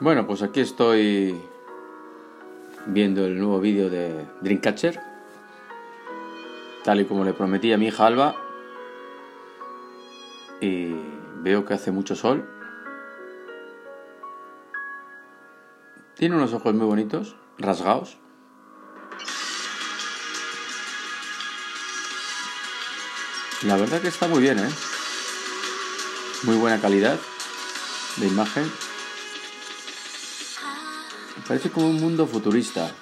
Bueno, pues aquí estoy viendo el nuevo vídeo de Dreamcatcher. Tal y como le prometí a mi hija Alba. Y veo que hace mucho sol. Tiene unos ojos muy bonitos, rasgados. La verdad que está muy bien, ¿eh? Muy buena calidad de imagen. Parece como un mundo futurista.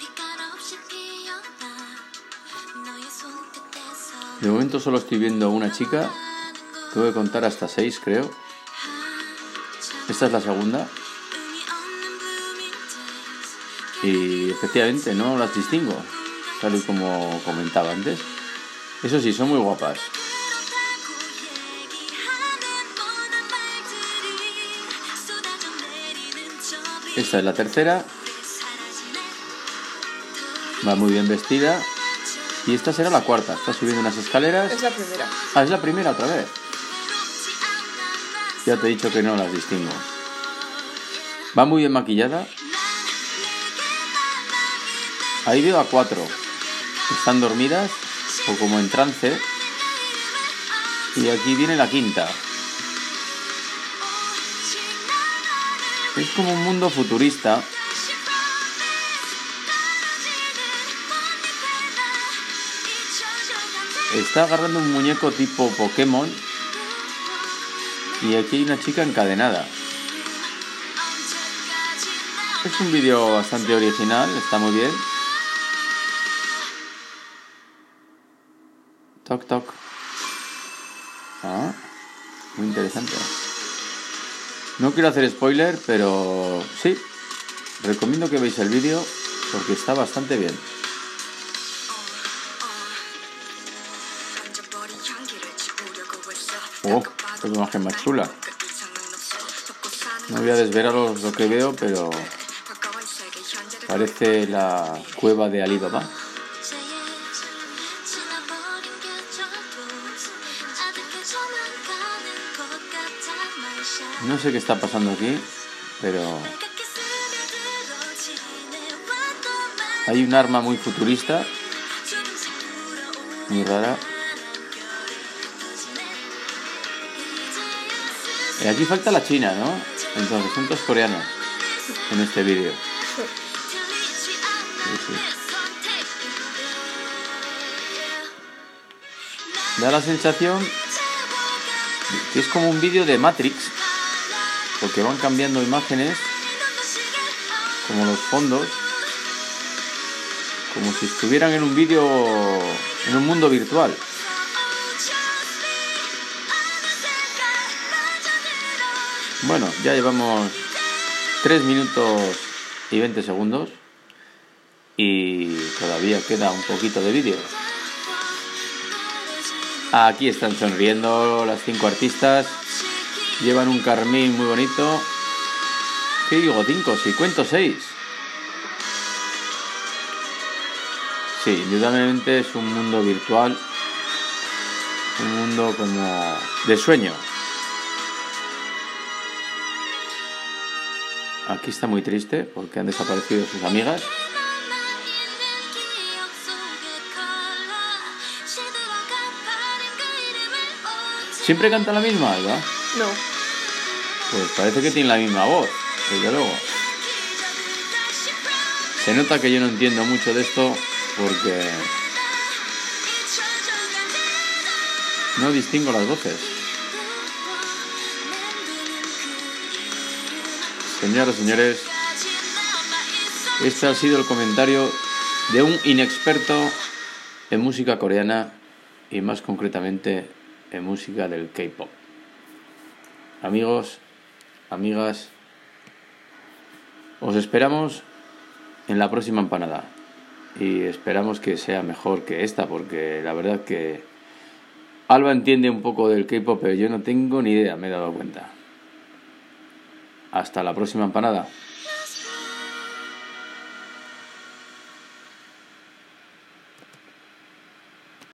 De momento solo estoy viendo una chica. Tengo que contar hasta seis, creo. Esta es la segunda. Y efectivamente no las distingo, tal y como comentaba antes. Eso sí, son muy guapas. Esta es la tercera. Va muy bien vestida. Y esta será la cuarta. Está subiendo unas escaleras. Es la primera. Ah, es la primera otra vez. Ya te he dicho que no las distingo. Va muy bien maquillada. Ahí veo a cuatro. Están dormidas o como en trance. Y aquí viene la quinta. Es como un mundo futurista. Está agarrando un muñeco tipo Pokémon. Y aquí hay una chica encadenada. Es un vídeo bastante original, está muy bien. Toc toc. Ah, muy interesante. No quiero hacer spoiler, pero sí. Recomiendo que veáis el vídeo porque está bastante bien. Oh, qué imagen más chula. No voy a desvelaros lo que veo, pero parece la cueva de Alibaba. No sé qué está pasando aquí, pero hay un arma muy futurista, muy rara. Y aquí falta la China, ¿no? Entonces, son todos coreanos en este vídeo. Da la sensación que es como un vídeo de Matrix, porque van cambiando imágenes, como los fondos, como si estuvieran en un vídeo, en un mundo virtual. Bueno, ya llevamos 3 minutos y 20 segundos y todavía queda un poquito de vídeo. Aquí están sonriendo las cinco artistas. Llevan un carmín muy bonito. ¿Qué digo? Cinco, si cuento seis. Sí, indudablemente es un mundo virtual. Un mundo como de sueño. Aquí está muy triste porque han desaparecido sus amigas. ¿Siempre canta la misma, Alba? No. Pues parece que tiene la misma voz, desde luego. Se nota que yo no entiendo mucho de esto porque no distingo las voces. Señoras y señores, este ha sido el comentario de un inexperto en música coreana y más concretamente en música del K-pop. Amigos, amigas, os esperamos en la próxima empanada y esperamos que sea mejor que esta porque la verdad que Alba entiende un poco del K-pop pero yo no tengo ni idea, me he dado cuenta. Hasta la próxima empanada.